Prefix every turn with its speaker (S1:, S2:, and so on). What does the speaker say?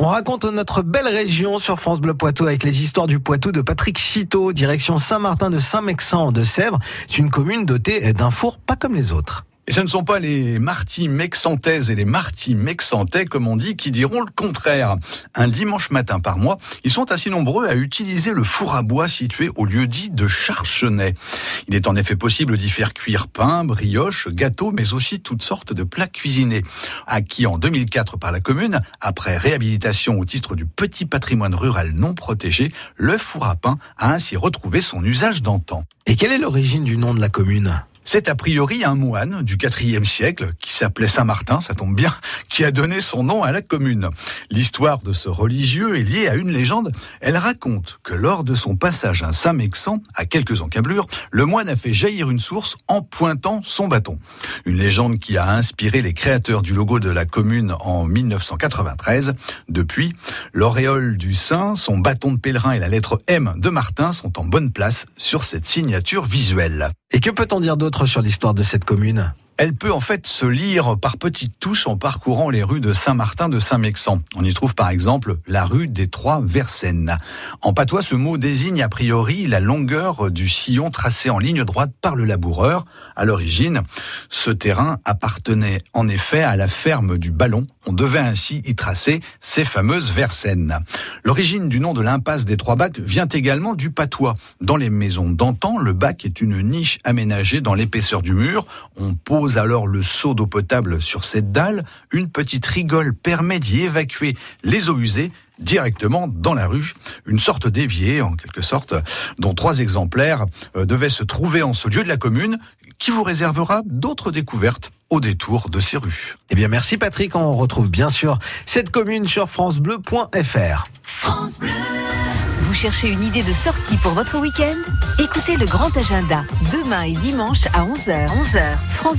S1: On raconte notre belle région sur France Bleu Poitou avec les histoires du Poitou de Patrick Citeau, direction Saint-Martin de Saint-Mexan de Sèvres. C'est une commune dotée d'un four pas comme les autres.
S2: Et ce ne sont pas les martis mexantaises et les martis mexantais, comme on dit, qui diront le contraire. Un dimanche matin par mois, ils sont assez nombreux à utiliser le four à bois situé au lieu dit de Charchenay. Il est en effet possible d'y faire cuire pain, brioche, gâteaux, mais aussi toutes sortes de plats cuisinés. Acquis en 2004 par la commune, après réhabilitation au titre du petit patrimoine rural non protégé, le four à pain a ainsi retrouvé son usage d'antan.
S1: Et quelle est l'origine du nom de la commune?
S2: C'est a priori un moine du IVe siècle qui s'appelait Saint Martin, ça tombe bien, qui a donné son nom à la commune. L'histoire de ce religieux est liée à une légende. Elle raconte que lors de son passage à Saint-Mexan, à quelques encablures, le moine a fait jaillir une source en pointant son bâton. Une légende qui a inspiré les créateurs du logo de la commune en 1993. Depuis, l'auréole du saint, son bâton de pèlerin et la lettre M de Martin sont en bonne place sur cette signature visuelle.
S1: Et que peut-on dire d'autre sur l'histoire de cette commune?
S2: Elle peut en fait se lire par petites touches en parcourant les rues de Saint-Martin de Saint-Mexan. On y trouve par exemple la rue des Trois Versaines. En patois, ce mot désigne a priori la longueur du sillon tracé en ligne droite par le laboureur. À l'origine, ce terrain appartenait en effet à la ferme du Ballon. On devait ainsi y tracer ces fameuses Versaines. L'origine du nom de l'impasse des Trois Bacs vient également du patois. Dans les maisons d'antan, le bac est une niche aménagée dans l'épaisseur du mur. On pose alors le seau d'eau potable sur cette dalle, une petite rigole permet d'y évacuer les eaux usées directement dans la rue, une sorte d'évier en quelque sorte, dont trois exemplaires euh, devaient se trouver en ce lieu de la commune, qui vous réservera d'autres découvertes au détour de ces rues.
S1: Eh bien merci Patrick, on retrouve bien sûr cette commune sur francebleu.fr.
S3: France Bleu. Vous cherchez une idée de sortie pour votre week-end? Écoutez le grand agenda, demain et dimanche à 11h. 11h, France